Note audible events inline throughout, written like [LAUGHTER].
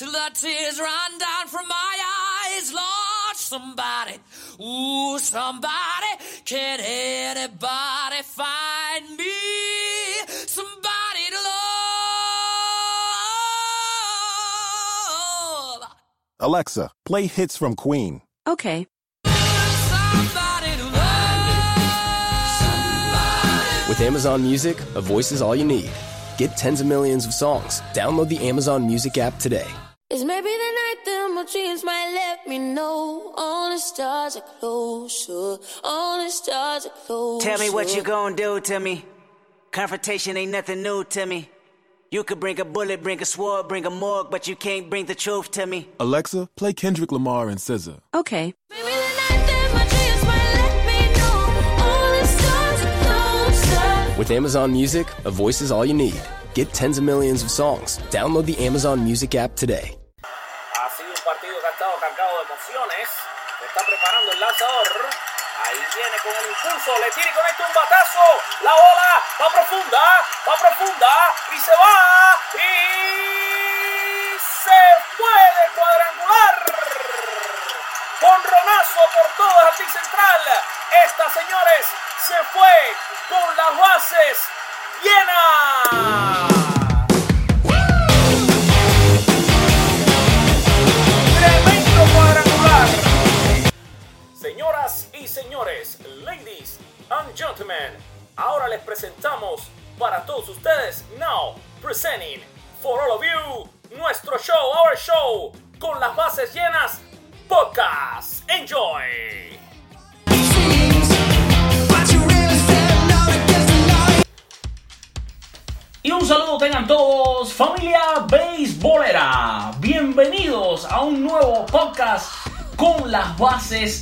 till the tears run down from my eyes. Lord, somebody, ooh, somebody, can anybody find me? Somebody to love. Alexa, play hits from Queen. Okay. Somebody to love. With Amazon Music, a voice is all you need. Get tens of millions of songs. Download the Amazon Music app today. It's maybe the night that my dreams might let me know all the stars are closer, all the stars are closer. Tell me what you gonna do to me. Confrontation ain't nothing new to me. You could bring a bullet, bring a sword, bring a morgue, but you can't bring the truth to me. Alexa, play Kendrick Lamar and SZA. Okay. Maybe the night that my dreams might let me know all the stars are closer. With Amazon Music, a voice is all you need. Get tens of millions of songs. Download the Amazon Music app today. Con el impulso. Le tira y conecta un batazo. La bola va profunda. Va profunda. Y se va. Y se puede cuadrangular. Conronazo por el jardín central. Esta, señores, se fue con las bases llenas. And gentlemen, ahora les presentamos para todos ustedes, now presenting for all of you, nuestro show, our show, con las bases llenas, podcast. Enjoy. Y un saludo tengan todos, familia beisbolera. Bienvenidos a un nuevo podcast con las bases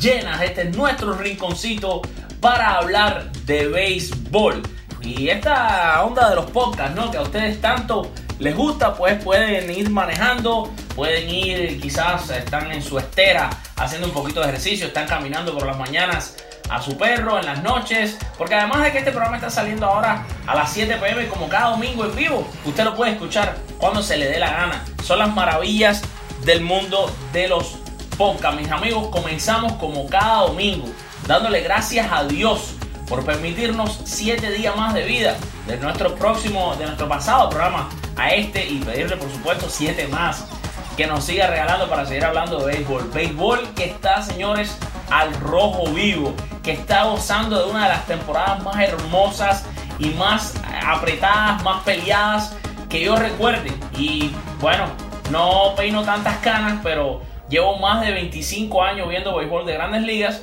llenas. Este es nuestro rinconcito para hablar de béisbol. Y esta onda de los podcasts, ¿no? Que a ustedes tanto les gusta, pues pueden ir manejando, pueden ir, quizás están en su estera haciendo un poquito de ejercicio, están caminando por las mañanas a su perro en las noches, porque además de que este programa está saliendo ahora a las 7 pm como cada domingo en vivo, usted lo puede escuchar cuando se le dé la gana. Son las maravillas del mundo de los podcasts, mis amigos. Comenzamos como cada domingo, dándole gracias a Dios por permitirnos 7 días más de vida de nuestro próximo, de nuestro pasado programa a este y pedirle por supuesto 7 más que nos siga regalando para seguir hablando de béisbol. Béisbol que está, señores, al rojo vivo, que está gozando de una de las temporadas más hermosas y más apretadas, más peleadas que yo recuerde. Y bueno, no peino tantas canas, pero llevo más de 25 años viendo béisbol de grandes ligas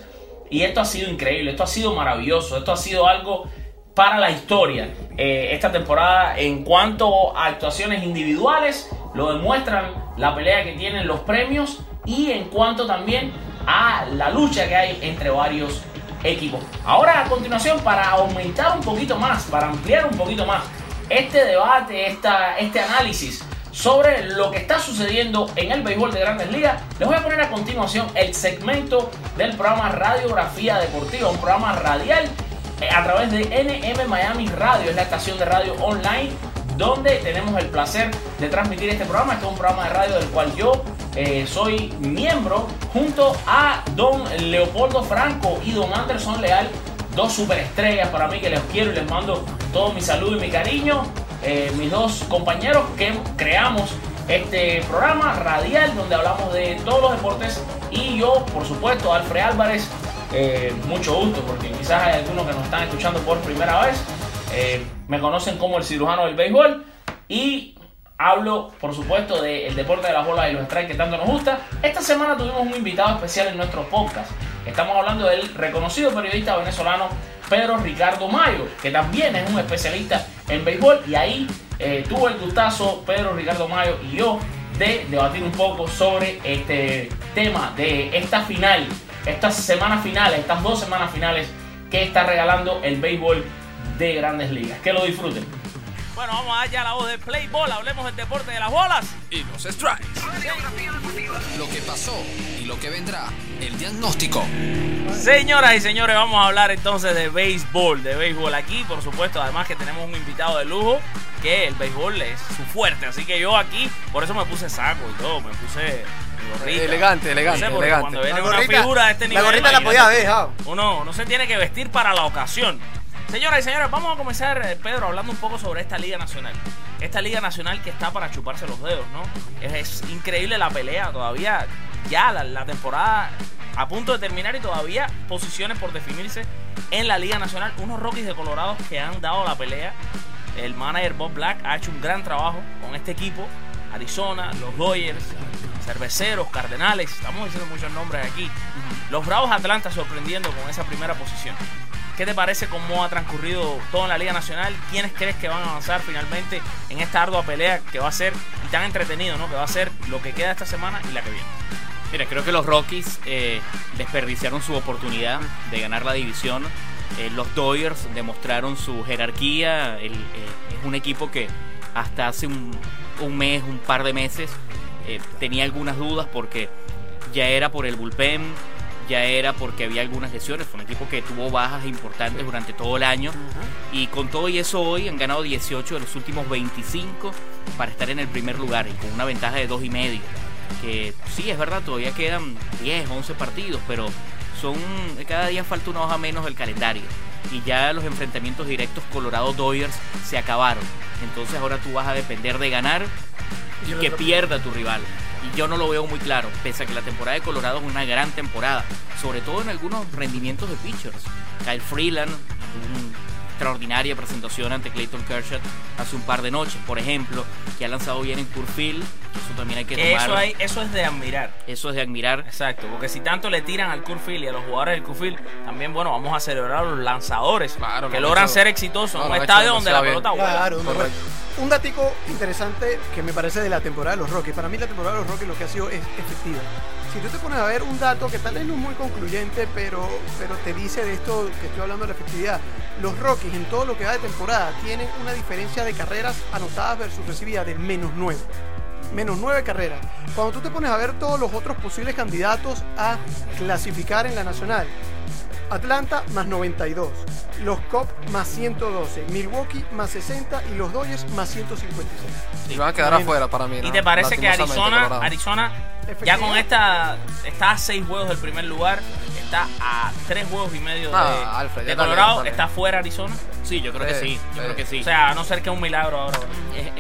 y esto ha sido increíble, esto ha sido maravilloso, esto ha sido algo para la historia. Eh, esta temporada en cuanto a actuaciones individuales, lo demuestran la pelea que tienen los premios y en cuanto también a la lucha que hay entre varios equipos. Ahora a continuación, para aumentar un poquito más, para ampliar un poquito más este debate, esta, este análisis sobre lo que está sucediendo en el béisbol de grandes ligas, les voy a poner a continuación el segmento del programa Radiografía Deportiva, un programa radial eh, a través de NM Miami Radio, es la estación de radio online donde tenemos el placer de transmitir este programa. Este es un programa de radio del cual yo eh, soy miembro junto a don Leopoldo Franco y don Anderson Leal, dos superestrellas para mí que les quiero y les mando todo mi saludo y mi cariño. Eh, mis dos compañeros que creamos este programa radial donde hablamos de todos los deportes y yo, por supuesto, Alfred Álvarez. eh, mucho gusto porque quizás hay algunos que nos están escuchando por primera vez. Eh, me conocen como el cirujano del béisbol y hablo, por supuesto, del deporte de las bolas y los strikes que tanto nos gusta. Esta semana tuvimos un invitado especial en nuestro podcast. Estamos hablando del reconocido periodista venezolano Pedro Ricardo Mayo, que también es un especialista en béisbol y ahí eh, tuvo el gustazo Pedro Ricardo Mayo y yo de debatir un poco sobre este tema de esta final, estas semanas finales, estas dos semanas finales que está regalando el béisbol de grandes ligas. Que lo disfruten. Bueno, vamos a dar ya la voz de Play Ball, hablemos del deporte de las bolas. y los strikes. Lo que pasó y lo que vendrá. El diagnóstico. Señoras y señores, vamos a hablar entonces de béisbol, de béisbol aquí, por supuesto, además que tenemos un invitado de lujo, que el béisbol es su fuerte. Así que yo aquí, por eso me puse saco y todo, me puse gorrita. Elegante, elegante, No sé, elegante. Cuando viene La una figura de este la nivel. gorrita la podía dejado. Uno no se tiene que vestir para la ocasión. Señoras y señores, vamos a comenzar, eh, Pedro, hablando un poco sobre esta Liga Nacional. Esta Liga Nacional que está para chuparse los dedos, ¿no? Es, es increíble la pelea todavía. Ya la, la temporada a punto de terminar y todavía posiciones por definirse en la Liga Nacional. Unos Rockies de Colorado que han dado la pelea. El manager Bob Black ha hecho un gran trabajo con este equipo. Arizona, los Dodgers, Cerveceros, Cardenales, estamos diciendo muchos nombres aquí. Los Bravos Atlanta sorprendiendo con esa primera posición. ¿Qué te parece cómo ha transcurrido todo en la Liga Nacional? ¿Quiénes crees que van a avanzar finalmente en esta ardua pelea que va a ser y tan entretenido, ¿no? Que va a ser lo que queda esta semana y la que viene. Mira, creo que los Rockies eh, desperdiciaron su oportunidad de ganar la división. Eh, los Dodgers demostraron su jerarquía. El, eh, es un equipo que hasta hace un, un mes, un par de meses, tenía algunas dudas porque ya era por el bullpen, ya era porque había algunas lesiones. Fue un equipo que tuvo bajas importantes durante todo el año. Y con todo y eso hoy han ganado 18 de los últimos 25 para estar en el primer lugar y con una ventaja de dos y medio. Que sí, es verdad, todavía quedan 10, 11 partidos, pero son cada día falta una hoja menos del calendario. Y ya los enfrentamientos directos Colorado-Dodgers se acabaron. Entonces ahora tú vas a depender de ganar y que pierda tu rival. Y yo no lo veo muy claro, pese a que la temporada de Colorado es una gran temporada, sobre todo en algunos rendimientos de pitchers. Kyle Freeland, una extraordinaria presentación ante Clayton Kershaw hace un par de noches, por ejemplo, que ha lanzado bien en Curfield, que eso también hay que tomar. Eso, hay, eso es de admirar. Eso es de admirar. Exacto, porque si tanto le tiran al Curfield y a los jugadores del Curfield, también, bueno, vamos a celebrar a los lanzadores Claro, que lo logran hecho- ser exitosos no, en un estadio donde la pelota vuela. Claro, un datico interesante que me parece de la temporada de los Rockies. Para mí la temporada de los Rockies lo que ha sido es efectiva. Si tú te pones a ver un dato que tal vez no es muy concluyente, pero, pero te dice de esto que estoy hablando de la efectividad. Los Rockies en todo lo que va de temporada tienen una diferencia de carreras anotadas versus recibidas del menos 9. Menos 9 carreras. Cuando tú te pones a ver todos los otros posibles candidatos a clasificar en la nacional, Atlanta más 92, los Cubs más 112, Milwaukee más 60 y los Dodgers más 156. Y van a quedar afuera para mí. ¿Y te parece que Arizona. Arizona ya con esta está a seis juegos del primer lugar, está a tres juegos y medio de, Ah, Alfred, de Colorado, está fuera Arizona? Sí, yo creo que sí, yo creo que sí. O sea, a no ser que un milagro ahora.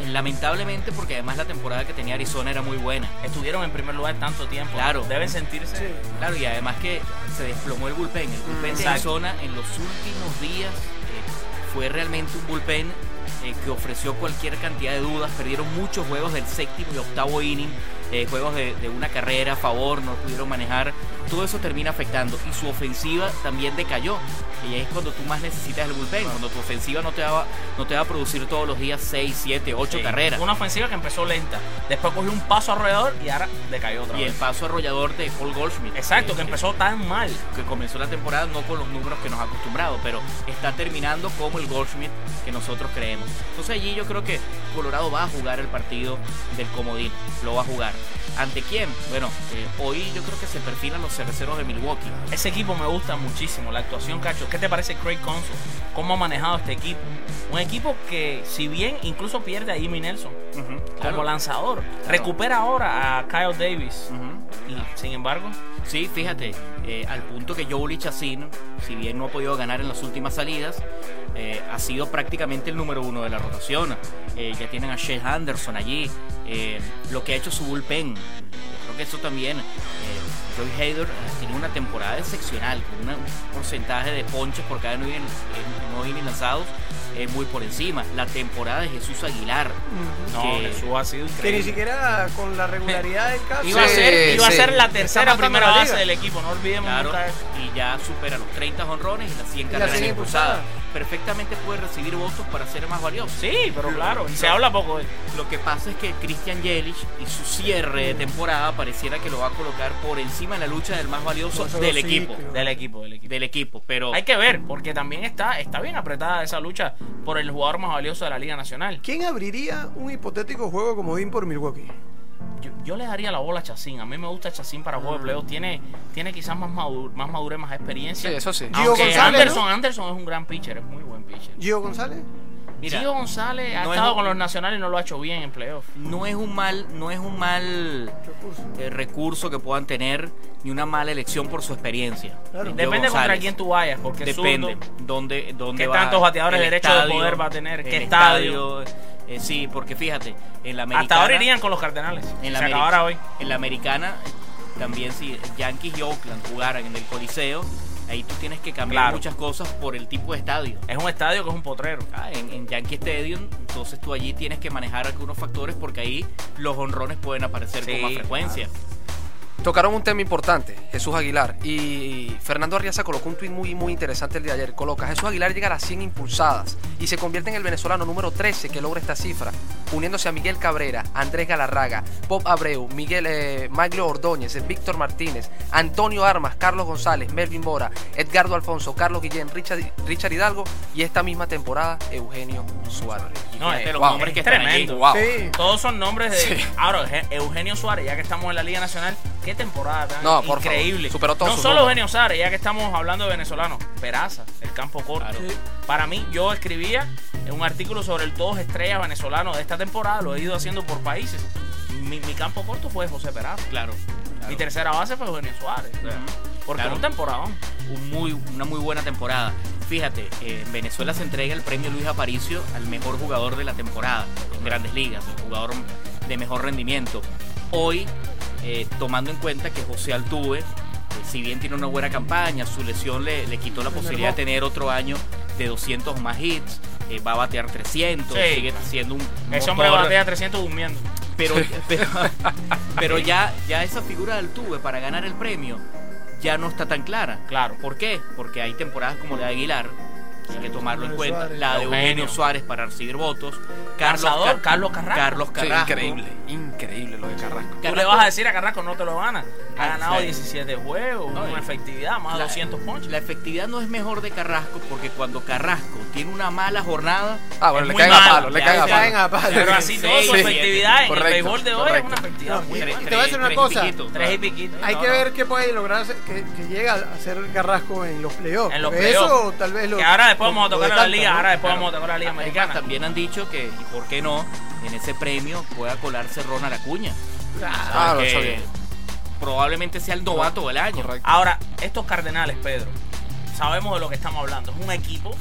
Lamentablemente porque además la temporada que tenía Arizona era muy buena. Estuvieron en primer lugar tanto tiempo. Claro. Deben sentirse. Claro, y además que se desplomó el bullpen. El bullpen de Exacto. Arizona en los últimos días eh, fue realmente un bullpen eh, que ofreció cualquier cantidad de dudas. Perdieron muchos juegos del séptimo y octavo inning, eh, juegos de, de una carrera a favor, no pudieron manejar. Todo eso termina afectando y su ofensiva también decayó. Y ahí es cuando tú más necesitas el bullpen, cuando tu ofensiva no te va, no te va a producir todos los días 6, 7, 8 Sí, carreras. Una ofensiva que empezó lenta. Después cogió un paso alrededor y ahora decayó otra Y el vez. paso arrollador de Paul Goldschmidt. Exacto, que empezó tan mal. que comenzó la temporada no con los números que nos ha acostumbrado, pero está terminando como el Goldschmidt que nosotros creemos. Entonces allí yo creo que Colorado va a jugar el partido del comodín, lo va a jugar. ¿Ante quién? Bueno, eh, hoy yo creo que se perfilan los cerveceros de Milwaukee. Ese equipo me gusta muchísimo, la actuación, Cacho. ¿Qué te parece Craig Consul? ¿Cómo ha manejado este equipo? Un equipo que, si bien incluso pierde a Jimmy Nelson como claro. lanzador, recupera ahora a Kyle Davis. Y sin embargo, Sí, fíjate, eh, al punto que Joey Chacin, si bien no ha podido ganar en las últimas salidas, eh, ha sido prácticamente el número uno de la rotación. Eh, ya tienen a Shea Anderson allí, eh, lo que ha hecho su bullpen. Creo que eso también. Eh, Joey Hader eh, tiene una temporada excepcional, con un porcentaje de ponches por cada nueve, in- nueve innings lanzados eh, muy por encima. La temporada de Jesús Aguilar. no, que- Jesús ha sido Que ni increíble. siquiera con la regularidad del caso. Iba, a Sí, ser, iba a sí. ser la tercera primera la base del equipo, no olvidemos Claro, y ya supera los 30 honrones y las 100 Y las carreras 100 impulsadas. impulsadas. Perfectamente puede recibir votos para ser más valioso. Sí, pero claro, y se habla poco de él. Lo que pasa es que Christian Yelich y su cierre de temporada pareciera que lo va a colocar por encima de la lucha del más valioso del sí, equipo. pero- Del equipo, del equipo. Del equipo, pero Hay que ver, porque también está, está bien apretada esa lucha por el jugador más valioso de la Liga Nacional. ¿Quién abriría un hipotético juego comodín por Milwaukee? Yo, yo le daría la bola a Chacín. A mí me gusta Chacín para juego de playoff. Tiene, tiene quizás más, madur- más madurez, más experiencia. Sí, eso sí. Gio Aunque González, Anderson, ¿no? Anderson es un gran pitcher, es muy buen pitcher. Gio González. Mira, Gio González ha no es estado un- con los nacionales y no lo ha hecho bien en playoff. no es un mal, no es un mal eh, recurso que puedan tener ni una mala elección por su experiencia. Claro. Depende contra quién tú vayas, porque es Depende. zurdo. ¿Dónde, dónde ¿Qué va tantos bateadores el derechos de poder va a tener? ¿Qué estadio? eh, sí, porque fíjate, en la americana. Hasta ahora irían con los Cardenales. en la acabara hoy. En la americana, eh, también si Yankees y Oakland jugaran en el Coliseo, ahí tú tienes que cambiar Claro. muchas cosas por el tipo de estadio. Es un estadio que es un potrero. Ah, en, en Yankee Stadium, entonces tú allí tienes que manejar algunos factores porque ahí los honrones pueden aparecer Sí, con más frecuencia. Tocaron un tema importante, Jesús Aguilar. Y Fernando Arriaza colocó un tuit muy, muy interesante el de ayer. Coloca, Jesús Aguilar llega a las 100 impulsadas y se convierte en el venezolano número 13 que logra esta cifra, uniéndose a Miguel Cabrera, Andrés Galarraga, Bob Abreu, Miguel eh, Maglio Ordóñez, Víctor Martínez, Antonio Armas, Carlos González, Melvin Mora, Edgardo Alfonso, Carlos Guillén, Richard, Richard Hidalgo y esta misma temporada Eugenio Suárez. No, es- los wow, nombres que es están tremendo. allí. Wow. Sí. Todos son nombres de. Sí. Ahora, Euge- Eugenio Suárez, ya que estamos en la Liga Nacional, qué temporada tan No, por increíble. favor, superó todos no solo. Eugenio Suárez, ya que estamos hablando de venezolanos, Peraza, el campo corto. Claro. Sí. Para mí, yo escribía un artículo sobre el todos estrellas venezolano de esta temporada, lo he ido haciendo por países. Mi, mi campo corto fue José Peraza. Claro. claro. Mi tercera base fue Eugenio Suárez. Porque Claro. un temporadón. Un muy, una muy buena temporada. Fíjate, eh, en Venezuela se entrega el premio Luis Aparicio al mejor jugador de la temporada en grandes ligas, el jugador de mejor rendimiento. Hoy, eh, tomando en cuenta que José Altuve, eh, si bien tiene una buena campaña, su lesión le, le quitó la posibilidad de tener otro año de 200 o más hits, eh, va a batear 300, Sí. sigue siendo un Ese hombre batea 300 durmiendo. pero, [LAUGHS] pero, pero ya, ya esa figura de Altuve para ganar el premio ya no está tan clara. Claro. ¿Por qué? Porque hay temporadas como la de Aguilar, hay que tomarlo en cuenta, Suárez. la de Eugenio. Suárez para recibir votos, Carlos, Car- Carlos Carrasco. Carlos Sí, Carrasco. increíble, increíble lo de Carrasco. Tú le vas a decir a Carrasco no te lo gana. Ha Ah, ganado sí. 17 juegos, No, una efectividad, más de La- 200 ponches. La efectividad no es mejor de Carrasco porque cuando Carrasco tiene una mala jornada, Ah, bueno, le caen malo, palo, le caen a palo. caen a palo. Pero así todo su efectividad en el béisbol de hoy es una efectividad No, muy buena. y te voy a decir una tres cosa. piquitos. Tres y piquitos. Hay No, que no. ver qué puede lograr que, que llega a hacer Carrasco en los playoffs. En los playoffs. Eso tal vez lo. Que ahora después lo- vamos a tocar la liga, ¿no? ahora después Claro. vamos a tocar la liga Además, americana. también han dicho que, y por qué no, en ese premio pueda colarse Ronald Acuña. Ah, hizo bien. Probablemente sea el novato del año. Correcto. Ahora, estos Cardenales, Pedro, sabemos de lo que estamos hablando. Es un equipo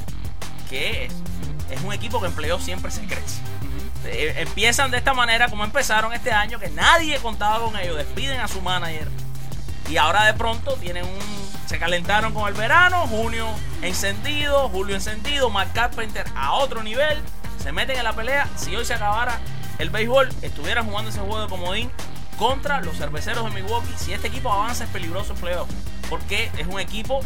que es, un equipo que en playoffs siempre se crece. Eh, empiezan de esta manera como empezaron este año, que nadie contaba con ellos, despiden a su manager. Y ahora de pronto tienen un. Se calentaron con el verano, junio encendido, julio encendido, Mark Carpenter a otro nivel, se meten en la pelea. Si hoy se acabara el béisbol, estuvieran jugando ese juego de comodín contra los cerveceros de Milwaukee. Si este equipo avanza es peligroso en playoff, porque es un equipo,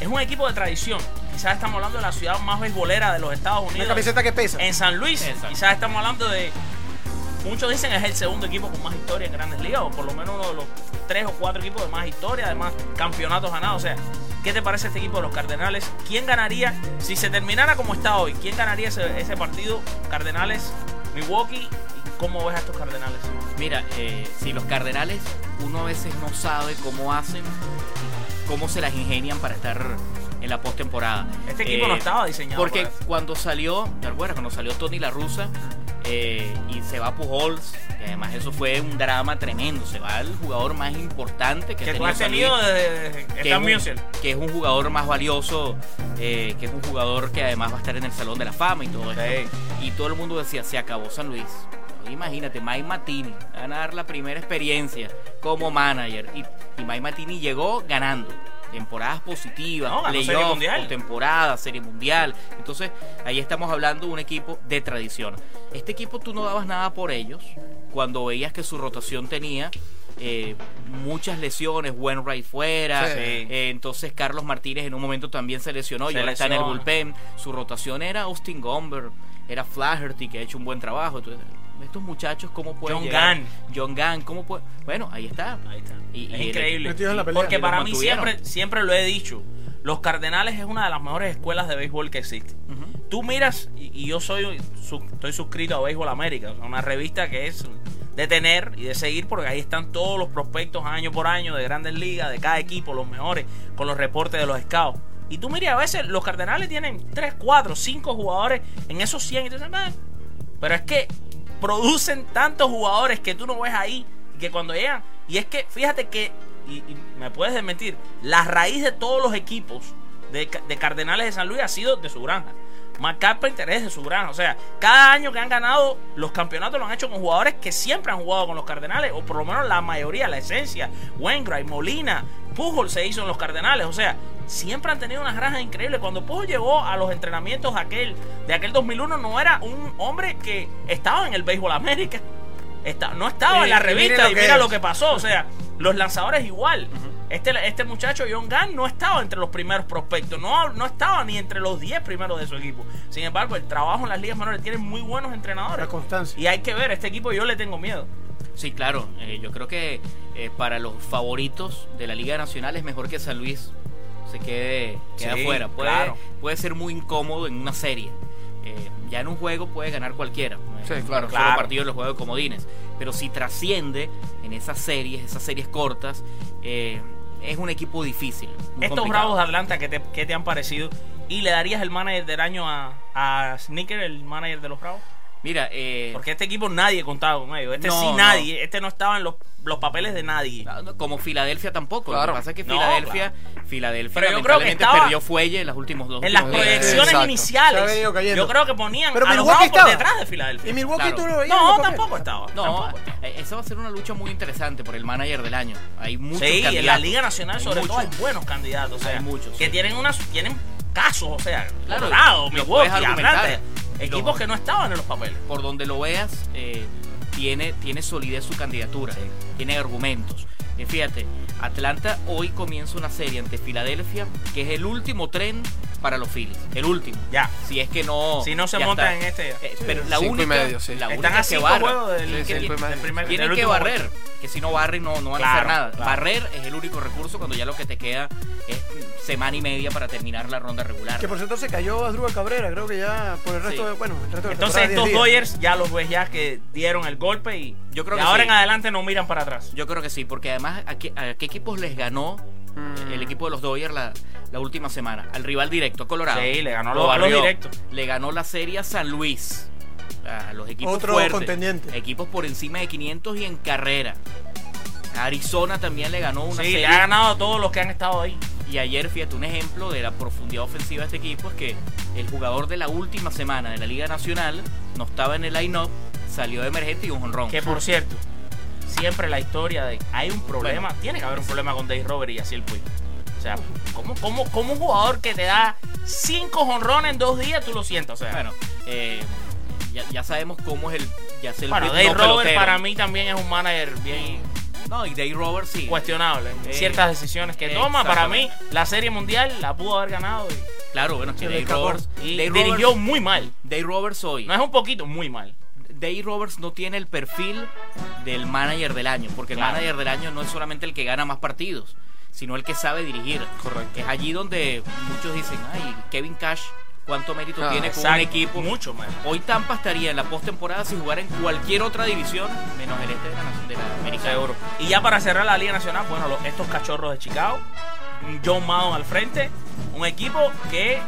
es un equipo de tradición. Quizás estamos hablando de la ciudad más beisbolera de los Estados Una Unidos. camiseta que pesa. En San Luis, Exacto. quizás estamos hablando de. Muchos dicen es el segundo equipo con más historia en grandes ligas, o por lo menos uno de los tres o cuatro equipos de más historia, además campeonatos ganados. O sea, ¿qué te parece este equipo de los Cardenales? ¿Quién ganaría si se terminara como está hoy? ¿Quién ganaría ese, ese partido? Cardenales, Milwaukee. ¿Y ¿Cómo ves a estos Cardenales? Mira, eh, si los Cardenales uno a veces no sabe cómo hacen, cómo se las ingenian para estar en la postemporada. Este equipo Eh, no estaba diseñado Porque cuando salió, ¿te acuerdas? Cuando salió Tony La Russa eh, y se va Pujols, y además eso fue un drama tremendo. Se va el jugador más importante que, Que tú has tenido desde que, es un, Musial. que es un jugador más valioso, eh, que es un jugador que además va a estar en el Salón de la Fama y todo esto. Y todo el mundo decía, se acabó San Luis. Imagínate, Mike Matini, van a dar la primera experiencia como manager. Y, y Mike Matini llegó ganando. Temporadas positivas, No, Serie Mundial. temporada, serie mundial. Entonces, ahí estamos hablando de un equipo de tradición. Este equipo tú no dabas nada por ellos cuando veías que su rotación tenía eh, muchas lesiones, Wainwright fuera, Sí. eh, entonces Carlos Martínez en un momento también se lesionó y ahora está en el bullpen. Su rotación era Austin Gomber, era Flaherty que ha hecho un buen trabajo. Entonces, estos muchachos cómo pueden John llegar? Gant. John Gant, ¿cómo puede? Bueno, ahí está. Ahí está. Y- es y increíble. Metidos en la pelea. Porque para mí siempre, siempre lo he dicho. Los Cardenales es una de las mejores escuelas de béisbol que existe. Tú miras, y, y yo soy su- estoy suscrito a Béisbol América, una revista que es de tener y de seguir porque ahí están todos los prospectos año por año de grandes ligas, de cada equipo, los mejores, con los reportes de los scouts. Y tú miras, a veces los Cardenales tienen 3, 4, 5 jugadores en esos 100. Y tú dices, pero es que producen tantos jugadores que tú no ves ahí. Que cuando llegan. Y es que, fíjate que. Y, y me puedes desmentir. La raíz de todos los equipos de, de Cardenales de San Luis ha sido de su granja. Mark Carpenter es de su granja. O sea, cada año que han ganado los campeonatos lo han hecho con jugadores que siempre han jugado con los Cardenales. O por lo menos la mayoría, la esencia. Wainwright, Molina, Pujol se hizo en los Cardenales. O sea, siempre han tenido unas granjas increíbles. Cuando Pujol llegó a los entrenamientos aquel, de aquel 2001, no era un hombre que estaba en el béisbol América. Está- no estaba en la y revista y mira lo que pasó. O sea, los lanzadores igual. Este, este muchacho, John Gunn, no estaba entre los primeros prospectos. No, no estaba ni entre los 10 primeros de su equipo. Sin embargo, el trabajo en las ligas menores tiene muy buenos entrenadores. La constancia. Y hay que ver, este equipo yo le tengo miedo. Sí, claro. eh, yo creo que eh, para los favoritos de la Liga Nacional es mejor que San Luis se quede, quede Sí, afuera. Puede, claro. puede ser muy incómodo en una serie. Eh, ya en un juego puede ganar cualquiera. Sí, claro. Claro. Solo partido en los juegos de comodines. Pero si trasciende en esas series, esas series cortas, eh, es un equipo difícil. Estos complicado. Bravos de Atlanta, ¿qué te, qué te han parecido? ¿Y le darías el manager del año a, a Sneaker, el manager de los Bravos? Mira, eh, Porque este equipo nadie contaba con ellos. Este No, sí no. nadie. Este no estaba en los, los papeles de nadie. como Filadelfia tampoco. Lo Claro. que pasa es que No, Filadelfia, Filadelfia Pero yo creo que lamentablemente estaba perdió fuelle en las últimos dos En las proyecciones Exacto. iniciales, yo creo que ponían Pero a los Milwaukee Bravos por estaba. detrás de Filadelfia. Y Milwaukee Claro. tú lo veías. en No, los tampoco estaba. No, tampoco. eh, esa va a ser una lucha muy interesante por el manager del año. Hay muchos Sí, en candidatos. la Liga Nacional Hay sobre todo muchos. hay buenos candidatos. O sea, Hay muchos, que sí. tienen unas tienen casos, o sea, Claro, lo Milwaukee, equipos que no estaban en los papeles. Por donde lo veas, eh, tiene, tiene solidez su candidatura. Tiene argumentos. Eh, fíjate, Atlanta hoy comienza una serie ante Filadelfia, que es el último tren para los Phillies. El último. Ya. Si es que no. Si no se montan está. en este. Eh, pero la Cinco y única, medio, sí. la Están única a que cinco barra. juegos del, Sí, que cinco y tiene- primer Tienen que barrer, juego. que si no barren no, no van a hacer nada. claro. Barrer es el único recurso cuando ya lo que te queda es semana y media para terminar la ronda regular. Que por cierto se cayó Asdrúbal Cabrera, creo que ya por el resto Sí. de, bueno, el resto de la Entonces estos 10 días. Dodgers ya los ves ya que dieron el golpe y Yo creo que ahora sí. en adelante no miran para atrás. Yo creo que sí, porque además, ¿a qué, a qué equipos les ganó Mm. el equipo de los Dodgers la, la última semana? Al rival directo, a Colorado. Sí, le ganó los- a los directos. Le ganó la serie a San Luis. A los equipos Otro fuertes. contendiente. Equipos por encima de 500 y en carrera. Arizona también le ganó una Sí, serie. le ha ganado a todos los que han estado ahí. Y ayer, fíjate, un ejemplo de la profundidad ofensiva de este equipo es que el jugador de la última semana de la Liga Nacional no estaba en el line-up, salió de emergente y un jonrón. Que por cierto, siempre la historia de hay un problema, Bueno. tiene que haber un problema con Dave Robert y así el Puig. O sea, ¿cómo, cómo, cómo un jugador que te da cinco jonrones en dos días tú lo sientas? O sea, Bueno, eh, ya, ya sabemos cómo es el. Ya el bueno, Dave Robert pelotero. para mí también es un manager bien No, y Dave Roberts sí. cuestionable Eh, ciertas decisiones que toma. Para mí, la serie mundial la pudo haber ganado y, Claro, bueno, es que Dave escapó. Roberts. y Dave dirigió Roberts, muy mal. Dave Roberts hoy. No es un poquito, muy mal. Dave Roberts no tiene el perfil del manager del año, porque el Claro. manager del año no es solamente el que gana más partidos, sino el que sabe dirigir. Correcto. Es allí donde muchos dicen, ay, Kevin Cash, ¿cuánto mérito Ah, tiene con un Exacto, equipo? Mucho mal. Hoy Tampa estaría en la postemporada si jugara en cualquier otra división, menos el este de la, nación- de la americana. Seguro. Y ya para cerrar la Liga Nacional, bueno, los- estos cachorros de Chicago, John Maddon al frente, un equipo que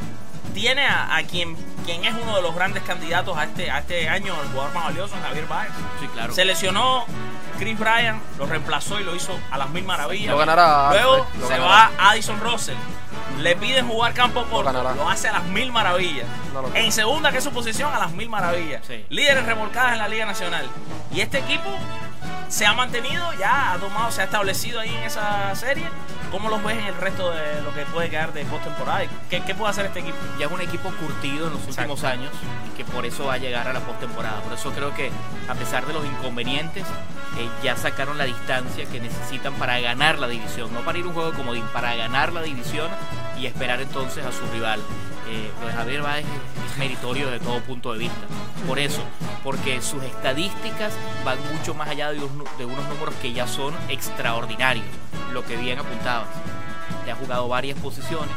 tiene a, a quien, quien es uno de los grandes candidatos a este, a este año, el jugador más valioso, Javier Baez. Sí, claro. Se lesionó Chris Bryan, lo reemplazó y lo hizo a las mil maravillas. Lo ganará Luego lo se ganará. va Addison Russell. Le piden jugar campo corto, lo hace a las mil maravillas. En segunda, que es su posición, a las mil maravillas. Sí. Líderes remolcadas en la Liga Nacional. Y este equipo se ha mantenido, ya ha tomado, se ha establecido ahí en esa serie. ¿Cómo los ves en el resto de lo que puede quedar de postemporada? ¿Y ¿Qué, ¿Qué puede hacer este equipo? ya es un equipo curtido en los Exacto. últimos años y que por eso va a llegar a la postemporada. Por eso creo que a pesar de los inconvenientes, eh, ya sacaron la distancia que necesitan para ganar la división, no para ir a un juego de comodín, para ganar la división y esperar entonces a su rival. Eh, lo de Javier Báez es, meritorio desde todo punto de vista. Por eso, porque sus estadísticas van mucho más allá de, de unos números que ya son extraordinarios, lo que bien apuntabas te ha jugado varias posiciones,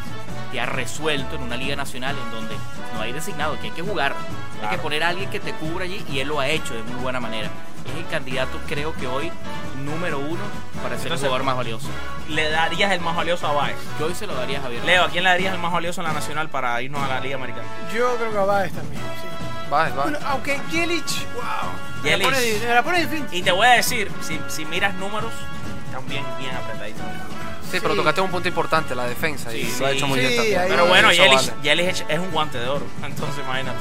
te ha resuelto en una liga nacional en donde no hay designado, que hay que jugar, hay que poner a alguien que te cubra allí y él lo ha hecho de muy buena manera. Es el candidato creo que hoy número uno para ser el jugador más valioso. Le darías el más valioso a Baez. Yo hoy se lo daría a Javier. Leo, ¿a quién le darías el más valioso en la nacional para irnos a la Liga Americana? Yo creo que a Baez también, sí. Va. Bueno, aunque Jelic, wow. Me la Yelich. pone, me la pone difícil. Y te voy a decir, si, si miras números, también bien apretaditos. Sí, pero tocaste un punto importante, la defensa, y Sí, lo ha hecho muy sí, bien también. Pero bueno, Yelich, vale. Yelich es un guante de oro. Entonces, imagínate.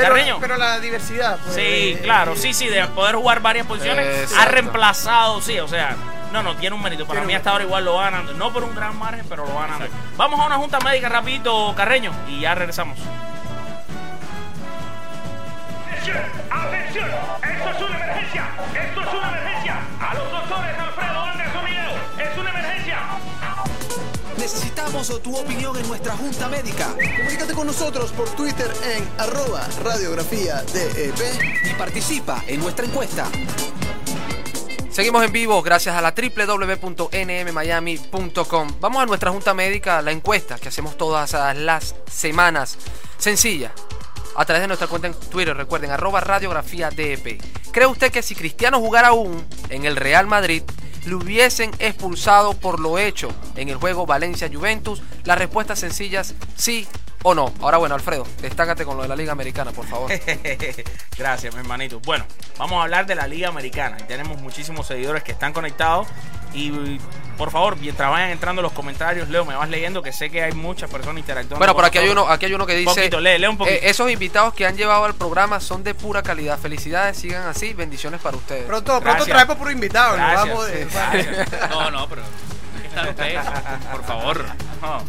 Pero, Carreño. pero la diversidad. pues, Sí, eh, claro, sí, sí, de poder jugar varias posiciones. Ha Exacto. reemplazado, sí, o sea, no, no, tiene un mérito. Para mí hasta ahora igual lo van ganando. No por un gran margen, pero lo van ganando. Vamos a una junta médica rapidito, Carreño, y ya regresamos. Atención, atención, esto es una emergencia, esto es una emergencia. Necesitamos tu opinión en nuestra junta médica Comunícate con nosotros por Twitter en arroba radiografía DEP. y participa en nuestra encuesta. Seguimos en vivo gracias a la www.nmmiami.com. Vamos a nuestra junta médica, la encuesta que hacemos todas las semanas. Sencilla. A través de nuestra cuenta en Twitter, recuerden, arroba radiografía DEP. ¿Cree usted que si Cristiano jugara aún en el Real Madrid, le hubiesen expulsado por lo hecho en el juego Valencia-Juventus? La respuesta sencilla es sí o no. Ahora bueno, Alfredo, destácate con lo de la Liga Americana, por favor. [LAUGHS] Gracias, mi hermanito. Bueno, vamos a hablar de la Liga Americana. Tenemos muchísimos seguidores que están conectados. Y por favor, mientras vayan entrando los comentarios, Leo, me vas leyendo que sé que hay muchas personas interactuando. Bueno, por aquí hay uno, aquí hay uno que dice. Poquito, lee, lee un poquito. eh, esos invitados que han llevado al programa son de pura calidad. Felicidades, sigan así. Bendiciones para ustedes. Pronto, pronto traemos por invitado. nos Gracias, vamos de- sí, gracias. No, no, pero. ¿Qué están ustedes? Por favor. No.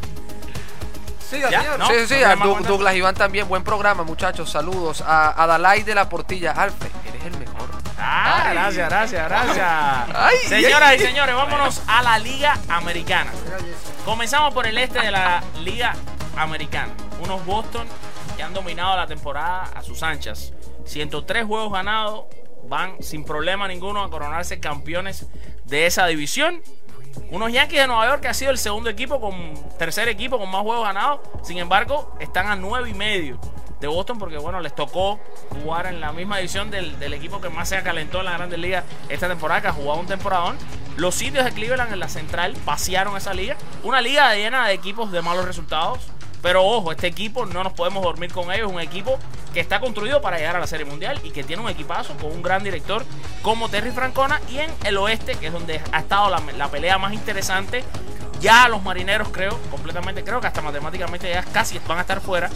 Señor. ¿no? sí, sí, sí. Douglas Iván también. Buen programa, muchachos. Saludos. A Adalai de la Portilla. Alfred, eres el mejor. Ah, Ay. gracias, gracias, gracias. Ay, Señoras ay. y señores, vámonos a la Liga Americana. Comenzamos por el este de la Liga Americana. Unos Boston que han dominado la temporada a sus anchas. 103 juegos ganados, van sin problema ninguno a coronarse campeones de esa división. Unos Yankees de Nueva York que ha sido el segundo equipo con tercer equipo con más juegos ganados. Sin embargo, están a nueve y medio de Boston porque bueno, les tocó jugar en la misma división del, equipo que más se acalentó en la Grandes Ligas esta temporada, que ha jugado un temporadón. Los sitios de Cleveland en la central pasearon esa liga. Una liga llena de equipos de malos resultados. Pero ojo, este equipo no nos podemos dormir con ellos. Un equipo que está construido para llegar a la Serie Mundial y que tiene un equipazo con un gran director como Terry Francona. Y en el oeste, que es donde ha estado la pelea más interesante, ya los marineros, creo, completamente, creo que hasta matemáticamente ya casi van a estar fuera.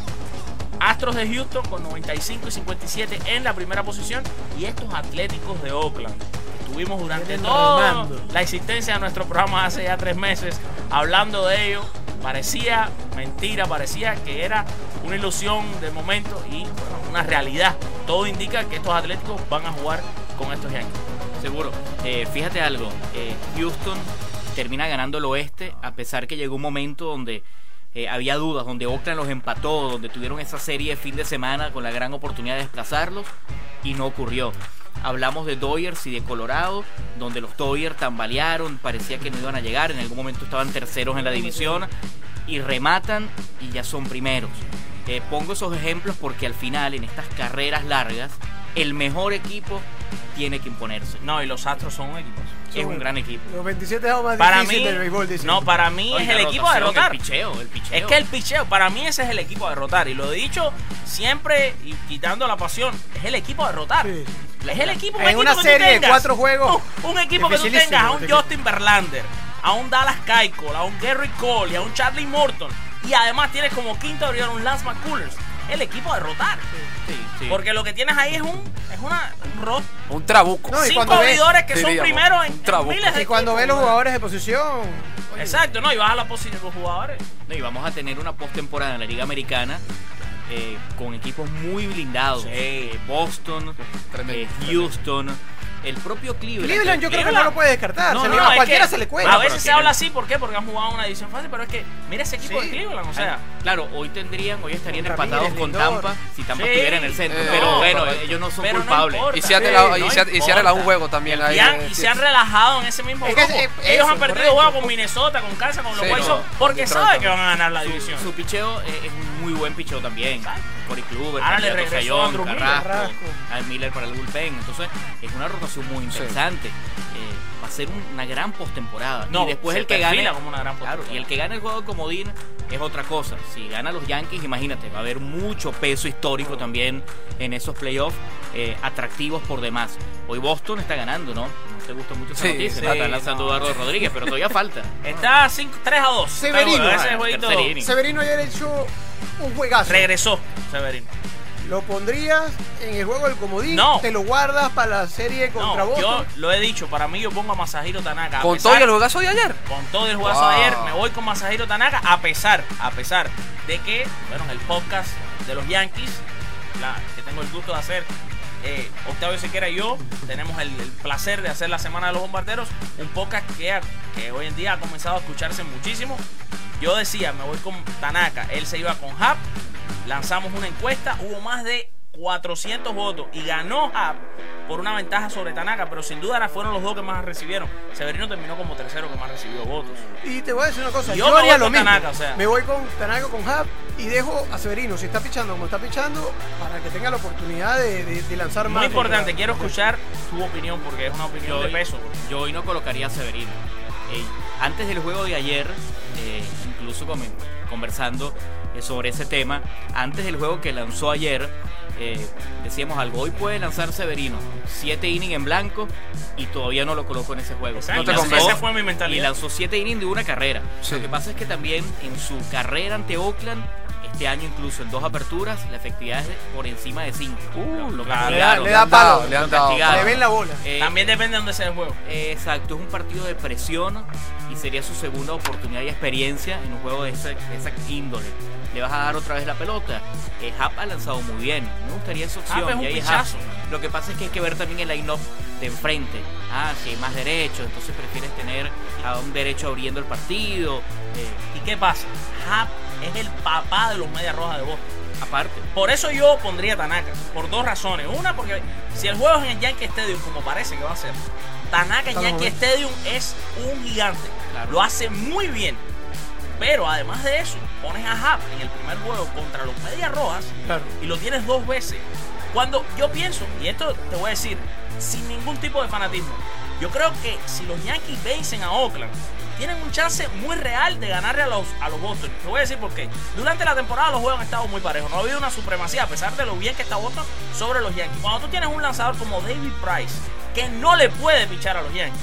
Astros de Houston con 95 y 57 en la primera posición. Y estos Atléticos de Oakland. Estuvimos durante toda la existencia de nuestro programa hace ya tres meses hablando de ello. Parecía mentira, parecía que era una ilusión de momento y bueno, una realidad. Todo indica que estos Atléticos van a jugar con estos Yankees. Seguro. Eh, fíjate algo. eh, Houston termina ganando el oeste a pesar que llegó un momento donde eh, había dudas, donde Oakland los empató, donde tuvieron esa serie de fin de semana con la gran oportunidad de desplazarlos y no ocurrió. Hablamos de Dodgers y de Colorado, donde los Dodgers tambalearon, parecía que no iban a llegar, en algún momento estaban terceros en la división y rematan y ya son primeros. Eh, pongo esos ejemplos porque al final, en estas carreras largas, el mejor equipo tiene que imponerse. No, y los Astros son un. Es un gran equipo. Los 27 juegos más Para mí, del béisbol, no, para mí Oye, es el equipo a derrotar. El picheo, el picheo. Es que el picheo, para mí ese es el equipo a derrotar. Y lo he dicho siempre y quitando la pasión. Es el equipo a derrotar. Sí. Es el equipo, un En equipo una que tú serie de tengas. cuatro juegos, Un, un equipo que tú tengas a un. Justin Verlander, a un Dallas Keuchel, a un Gary Cole y a un Charlie Morton. Y además tienes como quinto abridor un Lance McCullers. El equipo a derrotar. Sí, sí. Porque lo que tienes ahí es un, es una, un rot. Un trabuco. No, Cinco cuando ve- abridores que son primeros en, miles de Y cuando equipos, ve los jugadores de posición. oye, Exacto, no, y vas a la posición de los jugadores. No, y vamos a tener una postemporada en la Liga Americana eh, con equipos muy blindados. Sí. Eh, Boston, Tremendo, eh, tremendo. El propio Cleveland. Cleveland yo creo que no lo puede descartar. No, se no, le- no, a cualquiera que se le A cuenta. pero veces se habla así, ¿por qué? Porque han jugado una división fácil, pero es que mira ese equipo Sí. de Cleveland, o sea. Claro, hoy tendrían, hoy estarían Con empatados Ramírez, con Lindor. Tampa si Tampa Sí. estuviera en el centro. Eh, pero no, bueno, ellos no son culpables. importa. Y a- y Seattle a un juego también ahí. Y, han- y sí. se han relajado en ese mismo Es que grupo. es- Ellos eso, han perdido juegos con Minnesota, con Kansas, con los White Sox, porque saben que van a ganar la división. Su, picheo es un muy buen picheo también. Cory Kluber, Ahora le regresó Sayón, Andrew Miller, Carrasco, Carrasco. Al Miller para el bullpen. Entonces, es una rotación muy interesante. Eh, va a ser un- una gran postemporada. No, y después el que gane. como una gran claro, y el que gane el juego de comodín es otra cosa. Si gana los Yankees, imagínate, va a haber mucho peso histórico también en esos playoffs eh, atractivos por demás. Hoy Boston está ganando, ¿no? No te gusta mucho esa Sí, noticia. sí, ¿no? Está lanzando no. Eduardo Rodríguez, pero todavía falta. [LAUGHS] Está 5 3 a 2. Severino. Inning. Severino ayer echó un juegazo. regresó. Severino. ¿Lo pondrías en el juego del comodín? No. ¿Te lo guardas para la serie contra No, Boston? yo lo he dicho, para mí yo pongo a Masahiro Tanaka. a Con pesar- todo el juegazo de ayer. Con todo el juegazo Wow. de ayer, me voy con Masahiro Tanaka, a pesar, a pesar de que, bueno, en el podcast de los Yankees, la, que tengo el gusto de hacer, eh, Octavio Sequera y yo, tenemos el, el placer de hacer la Semana de los Bombarderos, un podcast que hoy en día ha comenzado a escucharse muchísimo. Yo decía, me voy con Tanaka, él se iba con Hap, lanzamos una encuesta, hubo más de 400 votos y ganó Hap por una ventaja sobre Tanaka, pero sin duda fueron los dos que más recibieron. Severino terminó como tercero que más recibió votos. Y te voy a decir una cosa, Yo yo, me haría voy lo mismo. Tanaka, o sea. Me voy con Tanaka, con Hub y dejo a Severino, si está pichando como está pichando, para que tenga la oportunidad de, de- de lanzar más. Muy importante, quiero escuchar tu opinión porque es una opinión de hoy- peso. Yo hoy no colocaría a Severino. Antes del juego de ayer, eh, incluso conversando eh, sobre ese tema, antes del juego que lanzó ayer, eh, decíamos algo, hoy puede lanzar Severino, siete innings en blanco y todavía no lo coloco en ese juego. Exacto, Y lanzó- esa fue mi mentalidad. Y lanzó siete innings de una carrera. Sí. Lo que pasa es que también en su carrera ante Oakland, este año incluso en dos aperturas, la efectividad es de por encima de 5. lo, lo. Le da, castigaron. le da palo, le han dado. castigaron. ven la bola. Eh, También depende de dónde sea el juego. eh, Exacto, es un partido de presión y sería su segunda oportunidad y experiencia en un juego de, ese- de esa índole. Le vas a dar otra vez la pelota. Eh, Hap ha lanzado muy bien. Me gustaría esa opción. Happ es un y ahí pichazo. Lo que pasa es que hay que ver también el line-up de enfrente. Ah, si hay más derecho, entonces prefieres tener a un derecho abriendo el partido. Eh, ¿Y qué pasa? Hap es el papá de los Medias Rojas de Boston. aparte. Por eso yo pondría Tanaka. Por dos razones. Una, porque si el juego es en el Yankee Stadium, como parece que va a ser, Tanaka en Yankee bien. Stadium es un gigante. Claro. Lo hace muy bien. Pero además de eso, pones a Hap en el primer juego contra los Medias Rojas Claro. y lo tienes dos veces. Cuando yo pienso, y esto te voy a decir, sin ningún tipo de fanatismo, yo creo que si los Yankees vencen a Oakland, tienen un chance muy real de ganarle a los, a los Boston. Te voy a decir por qué. Durante la temporada los juegos han estado muy parejos. No ha habido una supremacía, a pesar de lo bien que está Boston sobre los Yankees. Cuando tú tienes un lanzador como David Price, que no le puede pichar a los Yankees,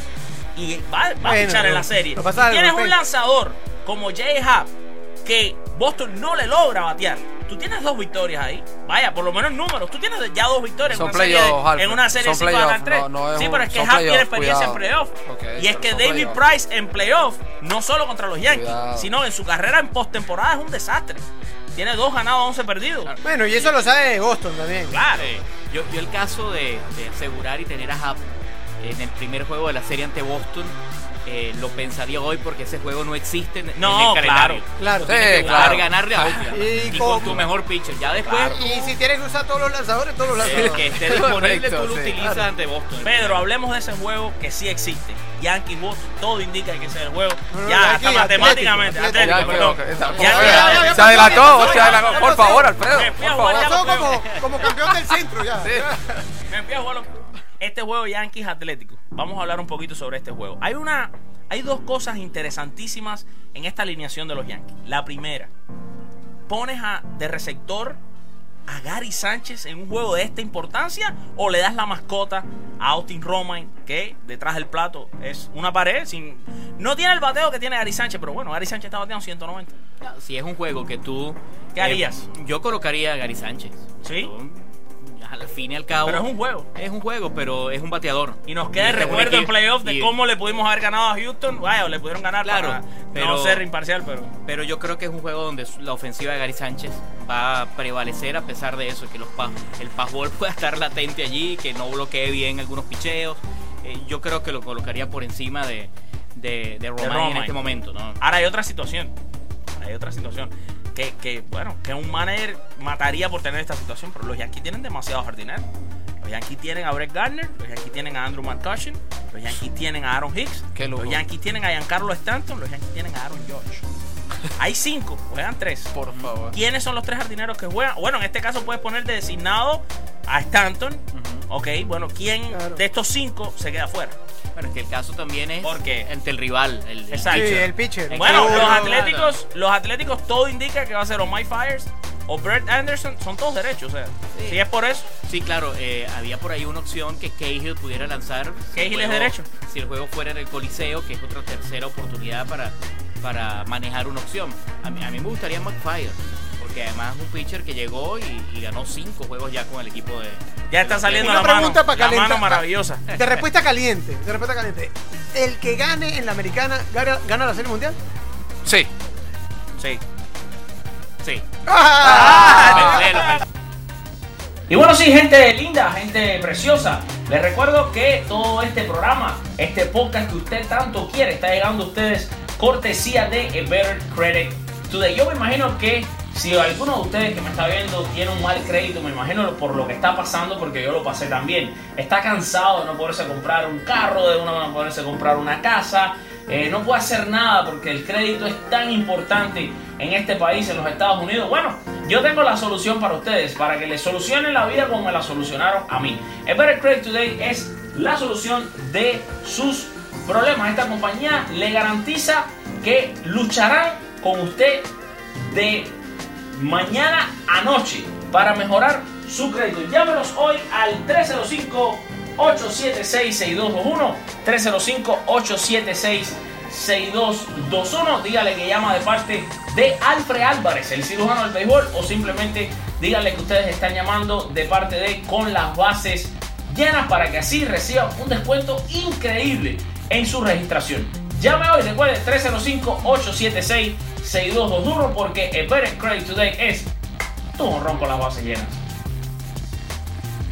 y va, va a pichar en la serie, tienes un lanzador como Jay Happ, que Boston no le logra batear. Tú tienes dos victorias ahí. Vaya, por lo menos números. Tú tienes ya dos victorias en una serie, de, en una serie Son de cinco playoffs, ganar tres. no- no es sí, un- pero es que Happ tiene experiencia en playoff. Y es que David. Price en playoff, no solo contra los Yankees, Cuidado. sino en su carrera en postemporada es un desastre. Tiene dos ganados, 11 perdidos. Bueno, y eso lo sabe Boston también. Claro. Eh, yo, yo el caso de, de asegurar y tener a Happ en el primer juego de la serie ante Boston, eh, lo pensaría hoy porque ese juego no existe en, en No, el calendario. Claro. Tienes Sí, claro. ganarle a Oakland. Y Y, con- tu mejor pitcher. Ya después, Y si tienes que usar todos los lanzadores, todos los eh, lanzadores. que esté disponible, Correcto, tú lo sí. utilizas Claro. ante Boston. Pedro, hablemos de ese juego que sí existe. Yankees Boston, todo indica que ese es el juego. No, no, ya, hasta matemáticamente. Atlético, Atlético, Atlético. perdón. Se adelantó, se Por favor, Alfredo. Por favor. como, campeón del centro ya. Me empieza a jugar Este juego Yankees Atlético. Vamos a hablar un poquito sobre este juego. Hay una, hay dos cosas interesantísimas en esta alineación de los Yankees. La primera, pones a de receptor a Gary Sánchez en un juego de esta importancia o le das la mascota a Austin Romain que detrás del plato es una pared sin no tiene el bateo que tiene Gary Sánchez, pero bueno, Gary Sánchez está bateando 190. Si es un juego que tú. ¿Qué harías? eh, yo colocaría a Gary Sánchez. ¿Sí? Yo, al fin y al cabo. Pero es un juego. Es un juego, pero es un bateador. Y nos queda el es un recuerdo en equipo- playoff de y- cómo le pudimos haber ganado a Houston. Vaya, le pudieron ganar Claro, para pero- no ser imparcial, pero... Pero yo creo que es un juego donde la ofensiva de Gary Sánchez va a prevalecer a pesar de eso, que los pa- el passball [LAUGHS] pueda estar latente allí, que no bloquee bien algunos picheos. Eh, yo creo que lo colocaría por encima de, de, de Román en Román. este momento. ¿no? Ahora hay otra situación. Hay otra situación. Que, que, bueno, que un manager mataría por tener esta situación, pero los Yankees tienen demasiados jardineros. Los Yankees tienen a Brett Gardner, los Yankees tienen a Andrew McCutcheon, los Yankees tienen a Aaron Hicks, los Yankees tienen a Giancarlo Stanton, los Yankees tienen a Aaron George. Hay cinco, juegan tres. Por favor. ¿Quiénes son los tres jardineros que juegan? Bueno, en este caso puedes poner de designado a Stanton, Ok, bueno, ¿quién de estos cinco se queda fuera? Pero es que el caso también es Porque ante el rival. El, el Exacto. pitcher. Bueno, El los atléticos, los atléticos todo indica que va a ser o Mike Fires o Brett Anderson, son todos derechos, o sea, si es por eso. Sí, claro, eh, había por ahí una opción que Cahill pudiera lanzar. si Cahill es derecho. Si el juego fuera en el Coliseo, que es otra tercera oportunidad para, para manejar una opción. A mí, a mí me gustaría McFire, porque además es un pitcher que llegó y, y ganó cinco juegos ya con el equipo de. Ya está saliendo Una la mano, pregunta para la calentar. mano maravillosa. De respuesta caliente, de respuesta caliente. ¿El que gane en la americana gana, gana la serie mundial? Sí. Sí. Sí. Ah. [LAUGHS] Y bueno, sí, gente linda, gente preciosa. Les recuerdo que todo este programa, este podcast que usted tanto quiere, está llegando a ustedes cortesía de A Better Credit Today. Yo me imagino que si alguno de ustedes que me está viendo tiene un mal crédito, me imagino por lo que está pasando, porque yo lo pasé también. Está cansado de no poderse comprar un carro, de no poderse comprar una casa. eh, no puede hacer nada porque el crédito es tan importante en este país, en los Estados Unidos. Bueno, yo tengo la solución para ustedes, para que les solucionen la vida como me la solucionaron a mí. El Better Credit Today es la solución de sus problemas. Esta compañía le garantiza que lucharán con usted de mañana a noche para mejorar su crédito. Llámenos hoy al 305-876-6221. 305-876-6221. Dígale que llama de parte de Alfred Álvarez, el cirujano del béisbol, o simplemente dígale que ustedes están llamando de parte de con las bases llenas para que así reciban un descuento increíble en su registración. Llame hoy, recuerde 305-876-6221 porque el Better Credit Today es tu honrón con las bases llenas.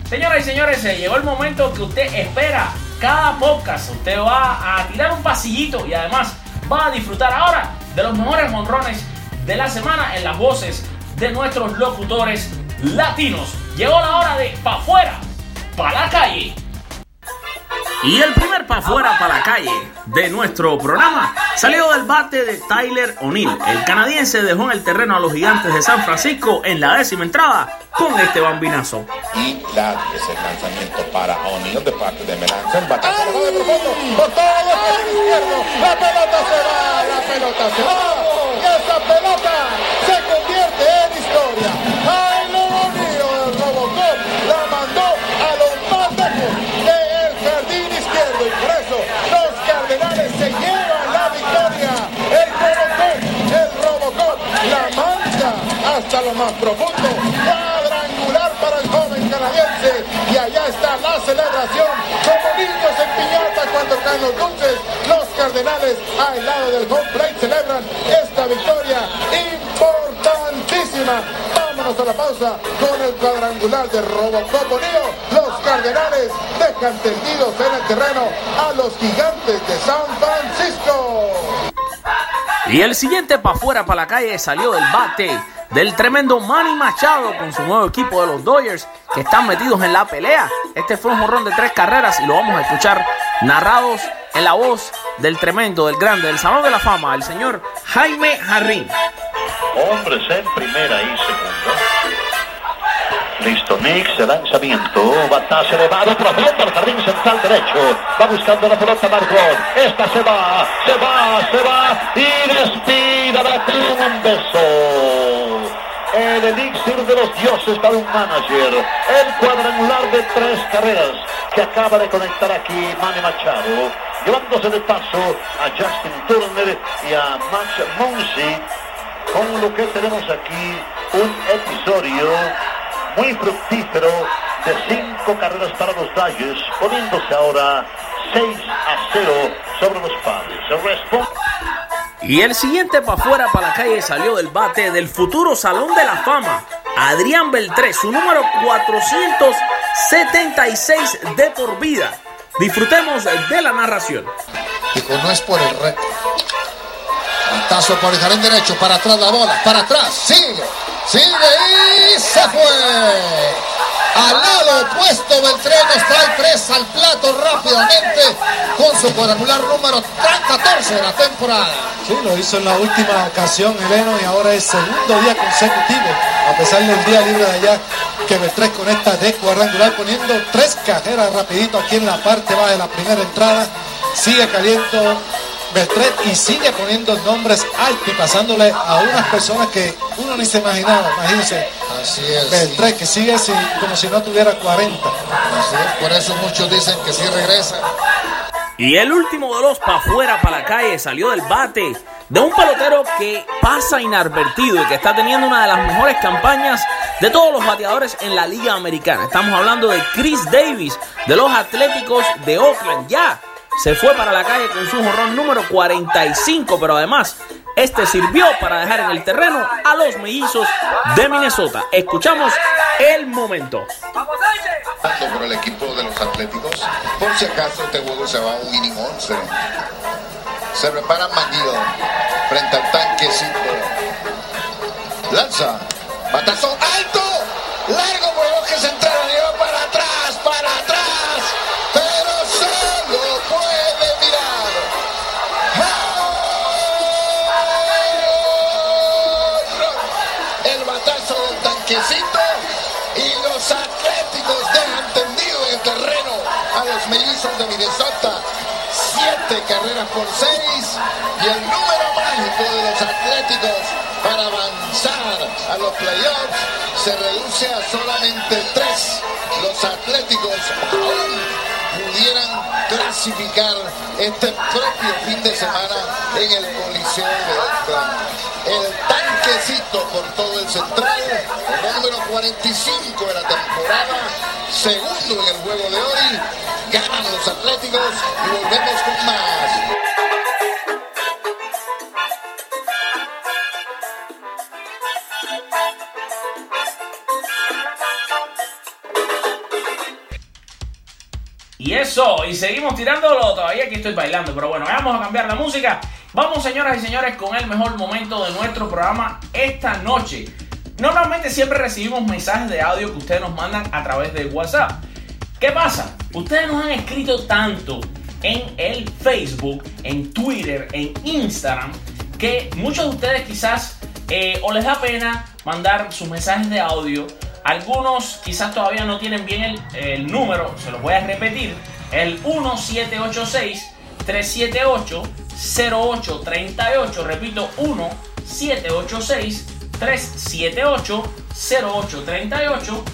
Señoras y señores, se llegó el momento que usted espera. Cada podcast usted va a tirar un pasillito y además va a disfrutar ahora de los mejores monrones de la semana en las voces de nuestros locutores latinos. Llegó la hora de pa' afuera, pa' la calle. Y el primer pa' afuera para la calle de nuestro programa salió del bate de Tyler O'Neill. El canadiense dejó en el terreno a los gigantes de San Francisco en la décima entrada con este bambinazo. Y la es el lanzamiento para O'Neill de parte de Melanson. Batazo de profundo por todo el izquierdo. La pelota se va, la pelota se va. Y esa pelota se convierte en historia. Más profundo. Cuadrangular para el joven canadiense. Y allá está la celebración. Como niños en piñata cuando caen los dulces. Los Cardenales al lado del home plate celebran esta victoria importantísima. Vámonos a la pausa con el cuadrangular de Robocop O'Neill. Los Cardenales dejan tendidos en el terreno a los gigantes de San Francisco. Y el siguiente pa' afuera para la calle salió del bate del tremendo Manny Machado con su nuevo equipo de los Dodgers que están metidos en la pelea. Este fue un jorrón de tres carreras y lo vamos a escuchar narrados en la voz del tremendo, del grande, del Salón de la Fama, el señor Jaime Jarrín. Hombres en primera y segunda. Listo, Nix, el lanzamiento, batazo elevado, profundo al jardín central derecho. Va buscando la pelota Margot. Esta se va, se va, se va y despida la un beso. El elixir de los dioses para un manager. El cuadrangular de tres carreras que acaba de conectar aquí Manny Machado. Llevándose de paso a Justin Turner y a Max Muncy con lo que tenemos aquí un episodio muy fructífero de cinco carreras para los Dodgers, poniéndose ahora 6 a 0 sobre los padres. El Y el siguiente para afuera para la calle salió del bate del futuro Salón de la Fama, Adrián Beltré, su número 476 de por vida. Disfrutemos de la narración. Dijo, no es por el reto. Batazo por el jardín derecho, para atrás la bola, para atrás, sigue, sigue y se fue. Al lado opuesto Beltrán nos trae tres al plato rápidamente con su cuadrangular número 14 de la temporada. Sí, lo hizo en la última ocasión, Eleno, y ahora es segundo día consecutivo a pesar del día libre de allá, que Beltrés conecta de cuadrangular poniendo tres carreras rapidito aquí en la parte baja de la primera entrada. Sigue caliente Beltrés y sigue poniendo nombres altos y pasándole a unas personas que uno ni se imaginaba. Imagínense. Así es. Beltrés que sigue así, como si no tuviera 40. Así es, por eso muchos dicen que sí regresa. Y el último de los pa' afuera, para la calle, salió del bate de un pelotero que pasa inadvertido y que está teniendo una de las mejores campañas de todos los bateadores en la Liga Americana. Estamos hablando de Chris Davis, de los Atléticos de Oakland. Ya se fue para la calle con su jorrón número 45, pero además este sirvió para dejar en el terreno a los mellizos de Minnesota. Escuchamos el momento. Por el equipo de los Atléticos. Por si acaso este juego se va a un mini 11. Se prepara Maguido frente al tanquecito. Lanza. Batazo alto. Largo por el bosque central. Y mellizos de Minnesota. Siete carreras por seis. Y el número mágico de los Atléticos para avanzar a los playoffs se reduce a solamente tres. Los Atléticos aún pudieran clasificar este propio fin de semana en el Coliseo de Oakland. El tanquecito por todo el central, número 45 de la temporada, segundo en el juego de hoy, ganan los Atléticos y volvemos con más. Y eso, y seguimos tirándolo. Todavía aquí estoy bailando, pero bueno, vamos a cambiar la música. Vamos, señoras y señores, con el mejor momento de nuestro programa esta noche. Normalmente siempre recibimos mensajes de audio que ustedes nos mandan a través de WhatsApp. ¿Qué pasa? Ustedes nos han escrito tanto en el Facebook, en Twitter, en Instagram, que muchos de ustedes quizás eh, o les da pena mandar sus mensajes de audio. Algunos quizás todavía no tienen bien el, número, se los voy a repetir. El 1786 378 0838, repito, 1786 378 0838.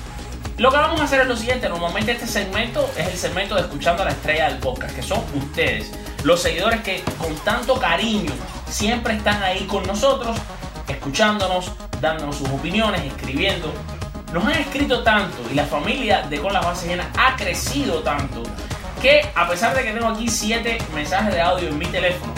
Lo que vamos a hacer es lo siguiente, normalmente este segmento es el segmento de escuchando a la estrella del podcast, que son ustedes, los seguidores que con tanto cariño siempre están ahí con nosotros, escuchándonos, dándonos sus opiniones, escribiendo. Nos han escrito tanto y la familia de Con las Bases Llenas ha crecido tanto que a pesar de que tengo aquí 7 mensajes de audio en mi teléfono,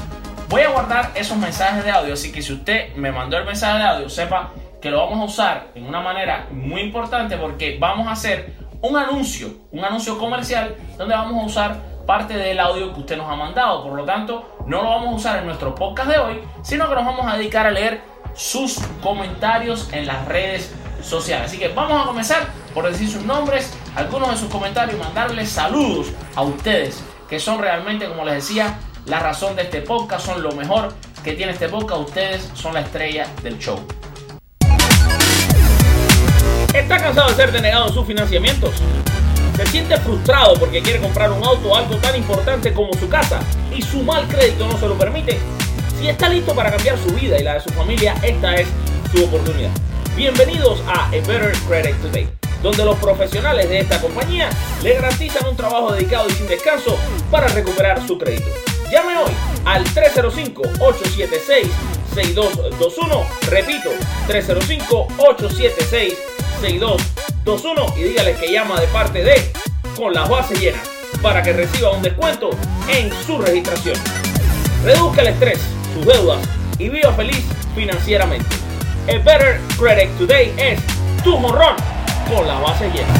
voy a guardar esos mensajes de audio, así que si usted me mandó el mensaje de audio, sepa que lo vamos a usar en una manera muy importante porque vamos a hacer un anuncio, un anuncio comercial donde vamos a usar parte del audio que usted nos ha mandado. Por lo tanto, no lo vamos a usar en nuestro podcast de hoy, sino que nos vamos a dedicar a leer sus comentarios en las redes sociales. Así que vamos a comenzar por decir sus nombres, algunos de sus comentarios y mandarles saludos a ustedes, que son realmente, como les decía, la razón de este podcast, son lo mejor que tiene este podcast. Ustedes son la estrella del show. ¿Está cansado de ser denegado en sus financiamientos? ¿Se siente frustrado porque quiere comprar un auto o algo tan importante como su casa y su mal crédito no se lo permite? Si está listo para cambiar su vida y la de su familia, esta es su oportunidad. Bienvenidos a A Better Credit Today, donde los profesionales de esta compañía le garantizan un trabajo dedicado y sin descanso para recuperar su crédito. Llame hoy al 305-876-6221. Repito, 305-876-6221 y dígale que llama de parte de Con las bases llenas para que reciba un descuento en su registración. Reduzca el estrés, sus deudas y viva feliz financieramente. A Better Credit Today es tu morrón con la base llena.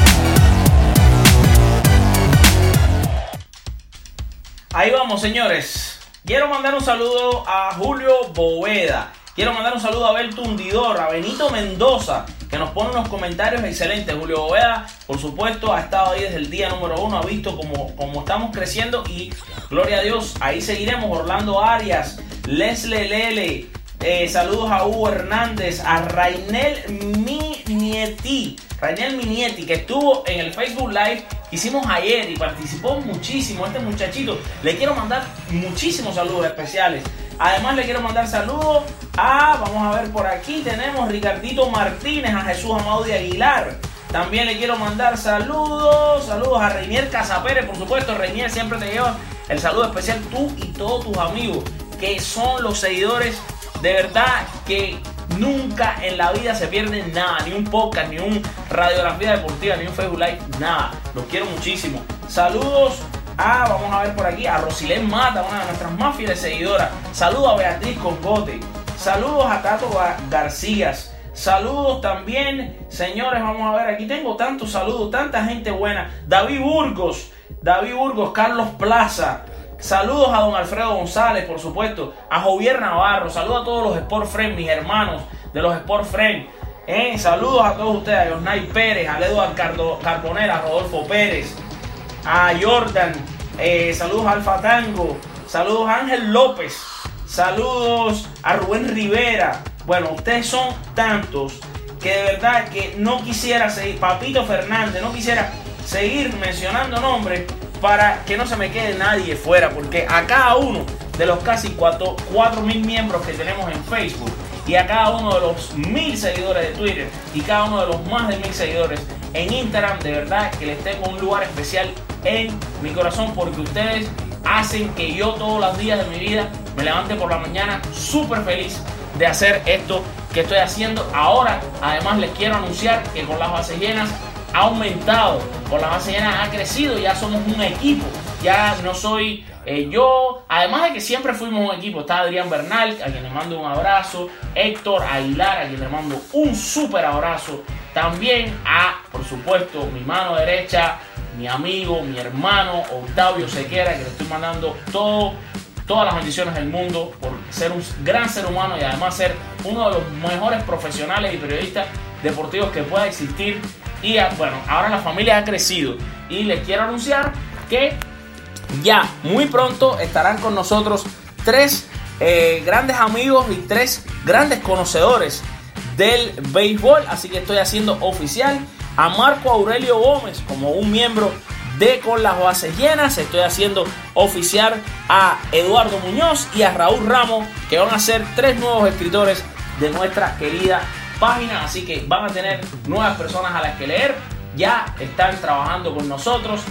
Ahí vamos, señores. Quiero mandar un saludo a Julio Boeda. Quiero mandar un saludo a Abel Tundidor, a Benito Mendoza, que nos pone unos comentarios excelentes. Julio Boeda, por supuesto, ha estado ahí desde el día número uno, ha visto cómo, cómo estamos creciendo y gloria a Dios, ahí seguiremos. Orlando Arias, Leslie Lele, eh, saludos a Hugo Hernández, a Rainel Minieti. Rainel Minieti, que estuvo en el Facebook Live que hicimos ayer y participó muchísimo. Este muchachito, le quiero mandar muchísimos saludos especiales. Además, le quiero mandar saludos a, vamos a ver por aquí, tenemos Ricardito Martínez, a Jesús Amado de Aguilar. También le quiero mandar saludos, saludos a Reinier Casapérez, por supuesto. Reinier siempre te lleva el saludo especial tú y todos tus amigos, que son los seguidores de verdad que nunca en la vida se pierden nada, ni un podcast, ni un radiografía deportiva, ni un Facebook Live, nada. Los quiero muchísimo. Saludos a, vamos a ver por aquí, a Rosilén Mata, una de nuestras más fieles seguidoras. Saludos a Beatriz Congote. Saludos a Tato García. Saludos también, señores, vamos a ver, aquí tengo tantos saludos, tanta gente buena. David Burgos, David Burgos, Carlos Plaza. Saludos a don Alfredo González, por supuesto, a Javier Navarro, saludos a todos los Sport Friends, mis hermanos de los Sport Friends. Eh, saludos a todos ustedes, a Josnay Pérez, a Eduardo Carbonera, a Rodolfo Pérez, a Jordan, eh, saludos a Alfa Tango, saludos a Ángel López, saludos a Rubén Rivera, bueno, ustedes son tantos que de verdad que no quisiera seguir, Papito Fernández, no quisiera seguir mencionando nombres para que no se me quede nadie fuera, porque a cada uno de los casi 4 mil miembros que tenemos en Facebook y a cada uno de los mil seguidores de Twitter y cada uno de los más de mil seguidores en Instagram, de verdad que les tengo un lugar especial en mi corazón porque ustedes hacen que yo todos los días de mi vida me levante por la mañana súper feliz de hacer esto que estoy haciendo. Ahora, además, les quiero anunciar que con las bases llenas ha aumentado, con las bases llenas ha crecido, ya somos un equipo. Ya no soy eh, yo, además de que siempre fuimos un equipo, está Adrián Bernal, a quien le mando un abrazo, Héctor Aguilar, a quien le mando un súper abrazo, también a, por supuesto, mi mano derecha, mi amigo, mi hermano Octavio Sequera, que le estoy mandando todo todas las bendiciones del mundo por ser un gran ser humano y además ser uno de los mejores profesionales y periodistas deportivos que pueda existir. Bueno, ahora la familia ha crecido y les quiero anunciar que ya muy pronto estarán con nosotros tres eh, grandes amigos y tres grandes conocedores del béisbol. Así que estoy haciendo oficial a Marco Aurelio Gómez como un miembro de Con las Bases Llenas. Estoy haciendo oficial a Eduardo Muñoz y a Raúl Ramos, que van a ser tres nuevos escritores de nuestra querida página. Así que van a tener nuevas personas a las que leer. Ya están trabajando con nosotros.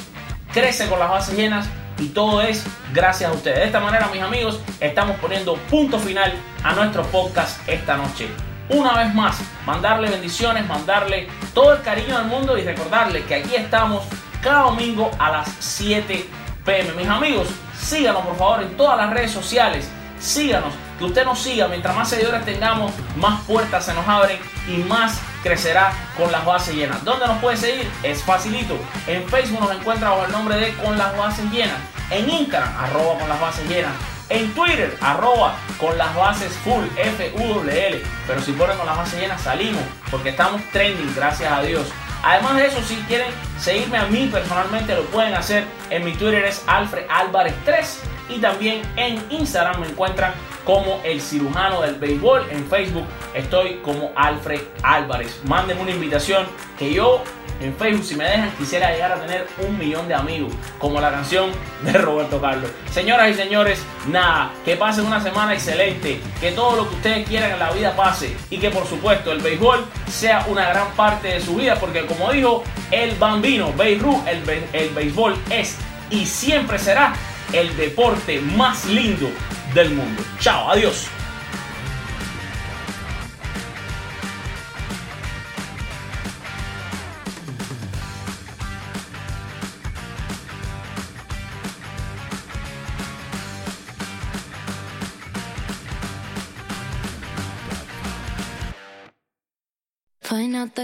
Crece con las bases llenas y todo es gracias a ustedes. De esta manera, mis amigos, estamos poniendo punto final a nuestro podcast esta noche. Una vez más, mandarle bendiciones, mandarle todo el cariño del mundo y recordarle que aquí estamos cada domingo a las 7 pm. Mis amigos, síganos por favor en todas las redes sociales. Síganos, que usted nos siga. Mientras más seguidores tengamos, más puertas se nos abren y más crecerá con las bases llenas. ¿Dónde nos puede seguir? Es facilito. En Facebook nos encuentra bajo el nombre de Con las bases llenas. En Instagram, arroba con las bases llenas. En Twitter, arroba con las bases full, F-U-L-L. Pero si ponen con las bases llenas, salimos porque estamos trending, gracias a Dios. Además de eso, si quieren seguirme a mí personalmente, lo pueden hacer. En mi Twitter es Alfred Álvarez 3 y también en Instagram me encuentran como el cirujano del béisbol. En Facebook estoy como Alfred Álvarez. Mándenme una invitación que yo en Facebook, si me dejan, quisiera llegar a tener un millón de amigos, como la canción de Roberto Carlos. Señoras y señores, nada, que pasen una semana excelente, que todo lo que ustedes quieran en la vida pase y que por supuesto el béisbol sea una gran parte de su vida, porque como dijo el bambino Beirut, el, el béisbol es y siempre será el deporte más lindo del mundo. Chao, adiós.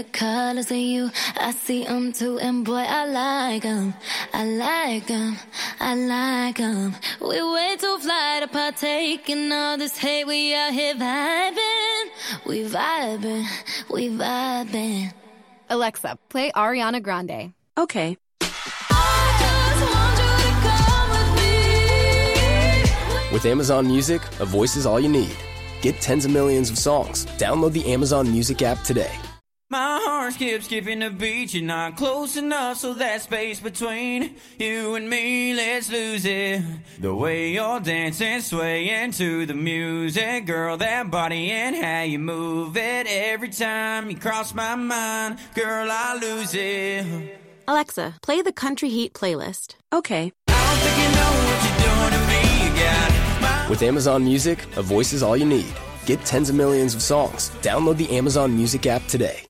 The colors of you, I see them too, and boy, I like them. I like them, I like them. We way too fly to partake in all this hate. We out here vibing, we vibing, we vibing. Alexa, play Ariana Grande. Okay. With Amazon Music, a voice is all you need. Get tens of millions of songs. Download the Amazon Music app today. My heart skips skipping the beat. You're not close enough, so that space between you and me, let's lose it. The way you're dancing, swaying to the music, girl, that body and how you move it. Every time you cross my mind, girl, I lose it. Alexa, play the Country Heat playlist. Okay. I don't think you know what you're doing to me. You got my With Amazon Music, a voice is all you need. Get tens of millions of songs. Download the Amazon Music app today.